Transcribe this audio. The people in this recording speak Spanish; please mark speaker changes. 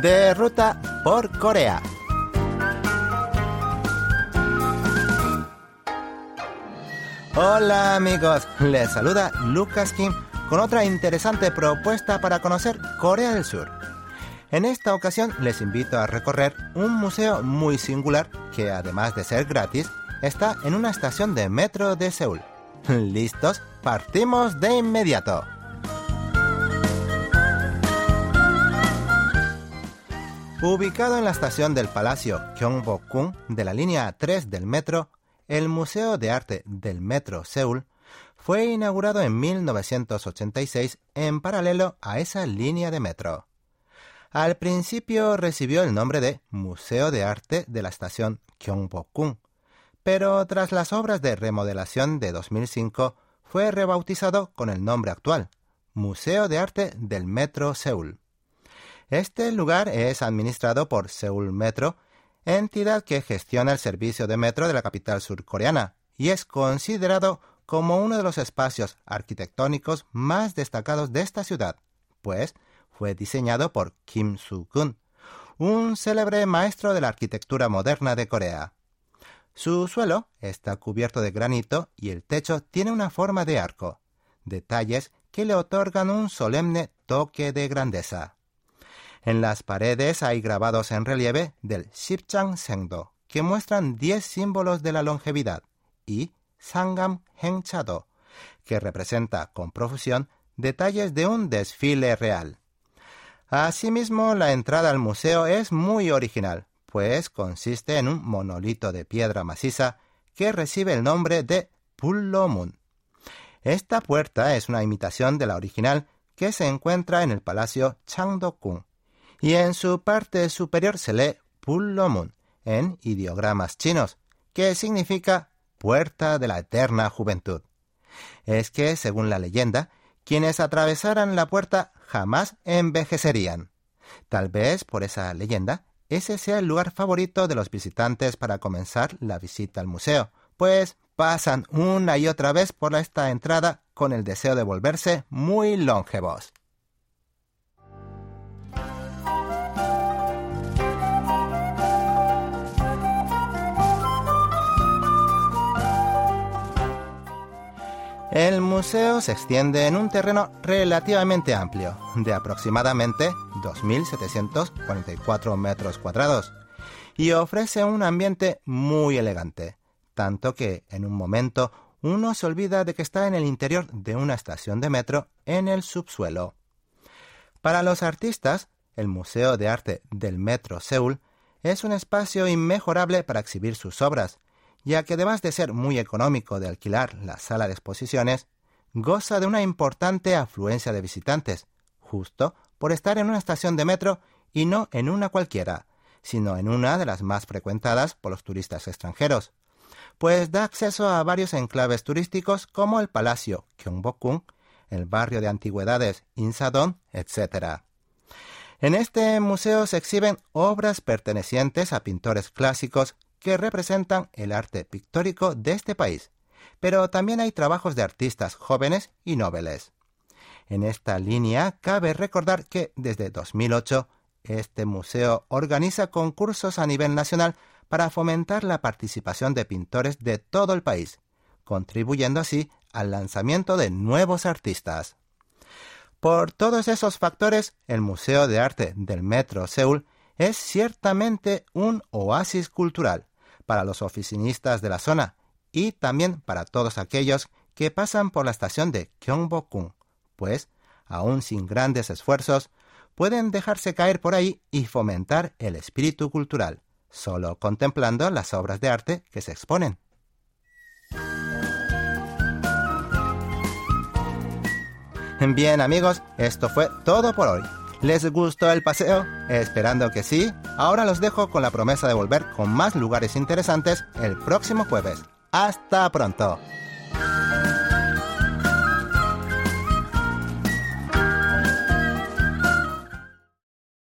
Speaker 1: de ruta por Corea. Hola amigos, les saluda Lucas Kim con otra interesante propuesta para conocer Corea del Sur. En esta ocasión les invito a recorrer un museo muy singular que además de ser gratis, está en una estación de metro de Seúl. ¿Listos? Partimos de inmediato. Ubicado en la estación del Palacio Gyeongbokgung de la línea 3 del metro, el Museo de Arte del Metro Seúl fue inaugurado en 1986 en paralelo a esa línea de metro. Al principio recibió el nombre de Museo de Arte de la estación Gyeongbokgung, pero tras las obras de remodelación de 2005 fue rebautizado con el nombre actual, Museo de Arte del Metro Seúl. Este lugar es administrado por Seúl Metro, entidad que gestiona el servicio de metro de la capital surcoreana, y es considerado como uno de los espacios arquitectónicos más destacados de esta ciudad, pues fue diseñado por Kim Soo-kun, un célebre maestro de la arquitectura moderna de Corea. Su suelo está cubierto de granito y el techo tiene una forma de arco, detalles que le otorgan un solemne toque de grandeza. En las paredes hay grabados en relieve del Shipchang Sengdo, que muestran diez símbolos de la longevidad, y Sangam Hengchado, que representa con profusión detalles de un desfile real. Asimismo, la entrada al museo es muy original, pues consiste en un monolito de piedra maciza que recibe el nombre de Pullomun. Esta puerta es una imitación de la original que se encuentra en el Palacio Changdokgung y en su parte superior se lee Pullomun en ideogramas chinos, que significa puerta de la eterna juventud. Es que, según la leyenda, quienes atravesaran la puerta jamás envejecerían. Tal vez por esa leyenda ese sea el lugar favorito de los visitantes para comenzar la visita al museo, pues pasan una y otra vez por esta entrada con el deseo de volverse muy longevos. El museo se extiende en un terreno relativamente amplio, de aproximadamente 2.744 metros cuadrados, y ofrece un ambiente muy elegante, tanto que en un momento uno se olvida de que está en el interior de una estación de metro en el subsuelo. Para los artistas, el Museo de Arte del Metro Seúl es un espacio inmejorable para exhibir sus obras, ya que además de ser muy económico de alquilar la sala de exposiciones, goza de una importante afluencia de visitantes, justo por estar en una estación de metro y no en una cualquiera, sino en una de las más frecuentadas por los turistas extranjeros, pues da acceso a varios enclaves turísticos como el Palacio Gyeongbokgung, el barrio de antigüedades Insadong, etc. En este museo se exhiben obras pertenecientes a pintores clásicos que representan el arte pictórico de este país, pero también hay trabajos de artistas jóvenes y noveles. En esta línea cabe recordar que desde 2008 este museo organiza concursos a nivel nacional para fomentar la participación de pintores de todo el país, contribuyendo así al lanzamiento de nuevos artistas. Por todos esos factores, el Museo de Arte del Metro Seúl es ciertamente un oasis cultural, para los oficinistas de la zona y también para todos aquellos que pasan por la estación de Gyeongbokgung, pues, aún sin grandes esfuerzos, pueden dejarse caer por ahí y fomentar el espíritu cultural, solo contemplando las obras de arte que se exponen. Bien amigos, esto fue todo por hoy. ¿Les gustó el paseo? Esperando que sí, ahora los dejo con la promesa de volver con más lugares interesantes el próximo jueves. Hasta pronto.